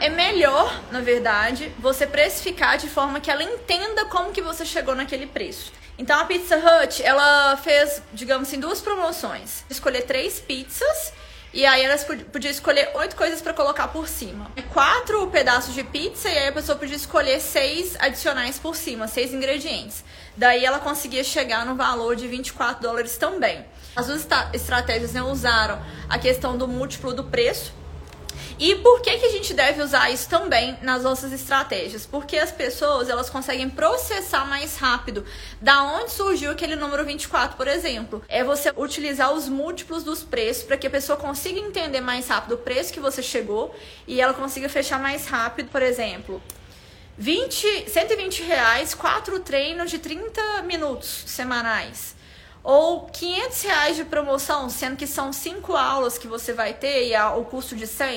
é melhor, na verdade, você precificar de forma que ela entenda como que você chegou naquele preço. Então a Pizza Hut, ela fez, digamos assim, duas promoções. Escolher três pizzas e aí elas podiam escolher oito coisas para colocar por cima. Quatro pedaços de pizza e aí a pessoa podia escolher seis adicionais por cima, seis ingredientes. Daí ela conseguia chegar no valor de 24 dólares também. As duas estratégias né, usaram a questão do múltiplo do preço, e por que, que a gente deve usar isso também nas nossas estratégias? Porque as pessoas elas conseguem processar mais rápido da onde surgiu aquele número 24, por exemplo. É você utilizar os múltiplos dos preços para que a pessoa consiga entender mais rápido o preço que você chegou e ela consiga fechar mais rápido, por exemplo. 20, 120 reais, quatro treinos de 30 minutos semanais ou 500 reais de promoção, sendo que são cinco aulas que você vai ter e o custo de 100.